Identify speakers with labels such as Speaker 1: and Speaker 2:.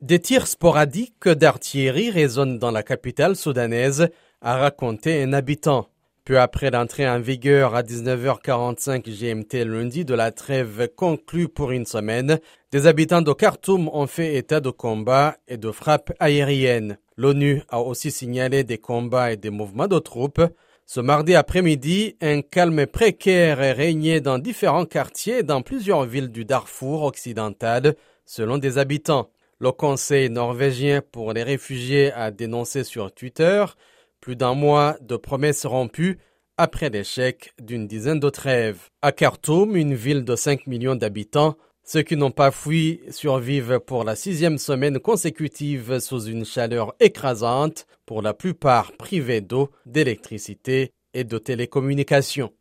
Speaker 1: Des tirs sporadiques d'artillerie résonnent dans la capitale soudanaise, a raconté un habitant. Peu après l'entrée en vigueur à 19h45 GMT lundi de la trêve conclue pour une semaine, des habitants de Khartoum ont fait état de combats et de frappes aériennes. L'ONU a aussi signalé des combats et des mouvements de troupes. Ce mardi après-midi, un calme précaire est régné dans différents quartiers dans plusieurs villes du Darfour occidental, selon des habitants. Le Conseil norvégien pour les réfugiés a dénoncé sur Twitter plus d'un mois de promesses rompues après l'échec d'une dizaine de trêves. À Khartoum, une ville de 5 millions d'habitants, ceux qui n'ont pas fui survivent pour la sixième semaine consécutive sous une chaleur écrasante, pour la plupart privés d'eau, d'électricité et de télécommunications.